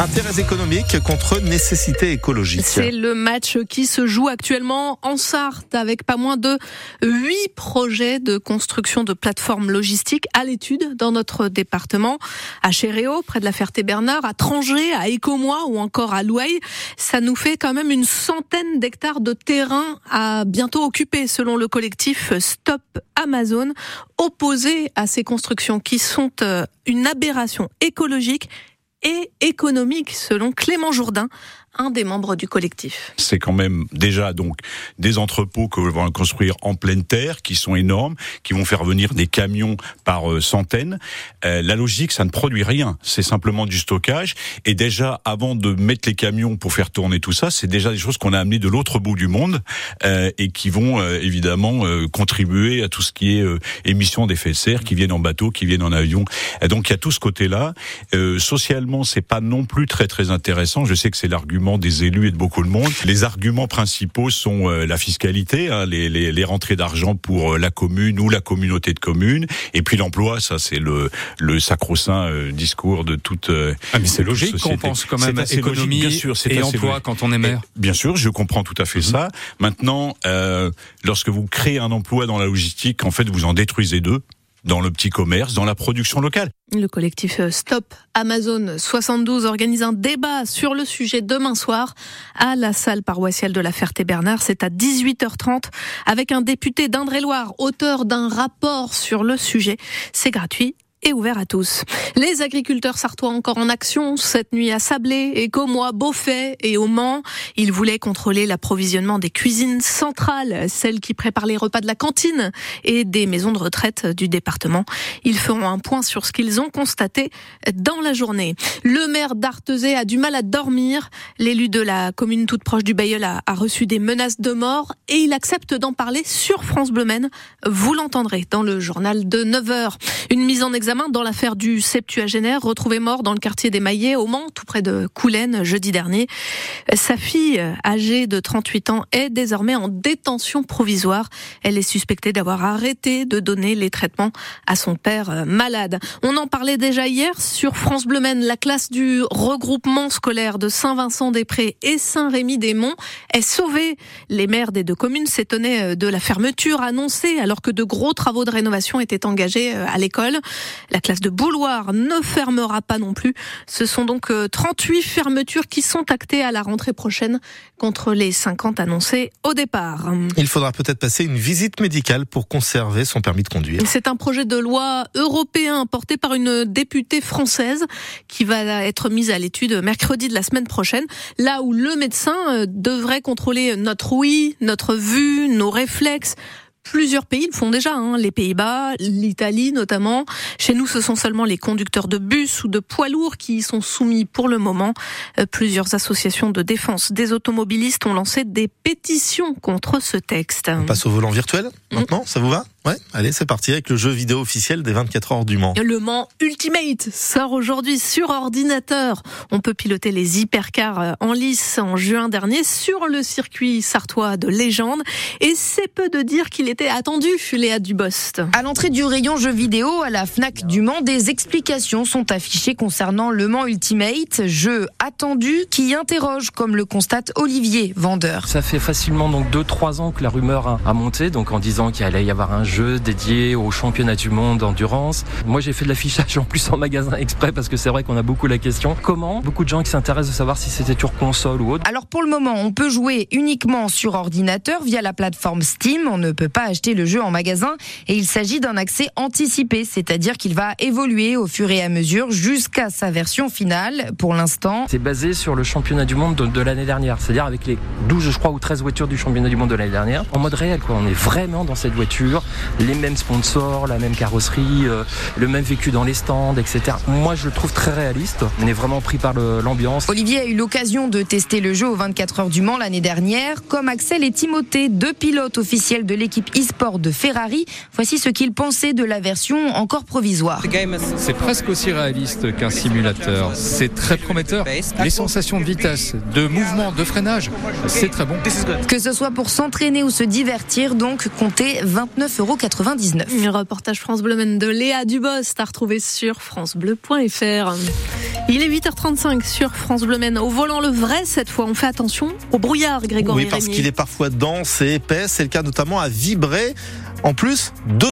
Intérêts économiques contre nécessité écologique. C'est le match qui se joue actuellement en Sarthe avec pas moins de huit projets de construction de plateformes logistiques à l'étude dans notre département. À Chéréo, près de la Ferté-Bernard, à Trangé, à Écomois ou encore à Louaille. Ça nous fait quand même une centaine d'hectares de terrain à bientôt occuper selon le collectif Stop Amazon, opposé à ces constructions qui sont euh, une aberration écologique et économique, selon Clément Jourdain, un des membres du collectif. C'est quand même déjà donc des entrepôts que vont construire en pleine terre, qui sont énormes, qui vont faire venir des camions par euh, centaines. Euh, la logique, ça ne produit rien, c'est simplement du stockage. Et déjà, avant de mettre les camions pour faire tourner tout ça, c'est déjà des choses qu'on a amenées de l'autre bout du monde euh, et qui vont évidemment contribuer à tout ce qui est émissions d'effets de serre, qui viennent en bateau, qui viennent en avion. Donc il y a tout ce côté-là. C'est pas non plus très très intéressant. Je sais que c'est l'argument des élus et de beaucoup de monde. Les arguments principaux sont euh, la fiscalité, hein, les, les, les, rentrées d'argent pour euh, la commune ou la communauté de communes, et puis l'emploi. Ça, c'est le, le sacro-saint euh, discours de toute. ah, mais c'est logique qu'on pense quand même économie bien sûr, et emploi quand on est maire. bien sûr, je comprends tout à fait mhm. ça. Maintenant, euh, lorsque vous créez un emploi dans la logistique, en fait, vous en détruisez deux dans le petit commerce, dans la production locale. Le collectif Stop Amazon 72 organise un débat sur le sujet demain soir à la salle paroissiale de la Ferté-Bernard. C'est à 18h30 avec un député d'Indre-et-Loire, auteur d'un rapport sur le sujet. C'est gratuit et ouvert à tous. Les agriculteurs sartois encore en action cette nuit à Sablé, Écomois, Beaufait et au Mans. Ils voulaient contrôler l'approvisionnement des cuisines centrales, celles qui préparent les repas de la cantine et des maisons de retraite du département. Ils feront un point sur ce qu'ils ont constaté dans la journée. Le maire d'Artezé a du mal à dormir. L'élu de la commune toute proche du Bayeul a, reçu des menaces de mort et il accepte d'en parler sur France Bleu. Vous l'entendrez dans le journal de 9h. Une mise en dans l'affaire du septuagénaire retrouvé mort dans le quartier des Maillets au Mans, tout près de Coulennes, jeudi dernier. Sa fille, âgée de 38 ans, est désormais en détention provisoire. Elle est suspectée d'avoir arrêté de donner les traitements à son père malade. On en parlait déjà hier sur France Bleu Maine. La classe du regroupement scolaire de Saint-Vincent-des-Prés et Saint-Rémy-des-Monts est sauvée. Les maires des deux communes s'étonnaient de la fermeture annoncée alors que de gros travaux de rénovation étaient engagés à l'école. La classe de Bouloir ne fermera pas non plus. Ce sont donc 38 euh, fermetures qui sont actées à la rentrée prochaine contre les 50 annoncées au départ. Il faudra peut-être passer une visite médicale pour conserver son permis de conduire. C'est un projet de loi européen porté par une députée française qui va être mise à l'étude mercredi de la semaine prochaine, là où le médecin euh, devrait contrôler notre ouïe, notre vue, nos réflexes, Plusieurs pays le font déjà, hein. les Pays-Bas, l'Italie notamment. Chez nous, ce sont seulement les conducteurs de bus ou de poids lourds qui y sont soumis pour le moment. Euh, plusieurs associations de défense des automobilistes ont lancé des pétitions contre ce texte. On passe au volant virtuel maintenant, ça vous va? Ouais, allez, c'est parti avec le jeu vidéo officiel des 24 heures du Mans. Le Mans Ultimate sort aujourd'hui sur ordinateur. On peut piloter les hypercars euh, en lice en juin dernier sur le circuit sartois de légende. Et c'est peu de dire qu'il était attendu, Léa Dubost. À l'entrée du rayon jeux vidéo à la FNAC du Mans, des explications sont affichées concernant le Mans Ultimate, jeu attendu qui interroge, comme le constate Olivier, vendeur. Ça fait facilement donc 2-3 ans que la rumeur a monté, donc en disant qu'il allait y avoir un jeu dédié au championnat du monde d'endurance. Moi, j'ai fait de l'affichage en plus en magasin exprès parce que c'est vrai qu'on a beaucoup la question. Comment Beaucoup de gens qui s'intéressent de savoir si c'était sur console ou autre. Alors pour le moment, on peut jouer uniquement sur ordinateur via la plateforme Steam. On ne peut pas acheter le jeu en magasin et il s'agit d'un accès anticipé, c'est-à-dire qu'il va évoluer au fur et à mesure jusqu'à sa version finale. Pour l'instant, c'est basé sur le championnat du monde de, l'année dernière, c'est-à-dire avec les 12, je crois, ou 13 voitures du championnat du monde de l'année dernière, en mode réel. Quoi. On est vraiment dans cette voiture les mêmes sponsors, la même carrosserie, euh, le même vécu dans les stands, etc. Moi, je le trouve très réaliste. On est vraiment pris par l'ambiance. Olivier a eu l'occasion de tester le jeu aux 24 heures du Mans l'année dernière, comme Axel et Timothée, deux pilotes officiels de l'équipe e-sport de Ferrari. Voici ce qu'ils pensaient de la version encore provisoire. C'est presque aussi réaliste qu'un simulateur. C'est très prometteur. Les sensations de vitesse, de mouvement, de freinage, c'est très bon. Que ce soit pour s'entraîner ou se divertir, donc comptez 29 euros 1,99€. Reportage France Bleu de Léa Dubos à retrouver sur francebleu.fr. Il est 8h35 sur France Bleu Au volant le vrai cette fois, on fait attention au brouillard, Grégory. Oui, parce qu'il est parfois dense et épais. C'est le cas notamment à vibrer. En plus, deux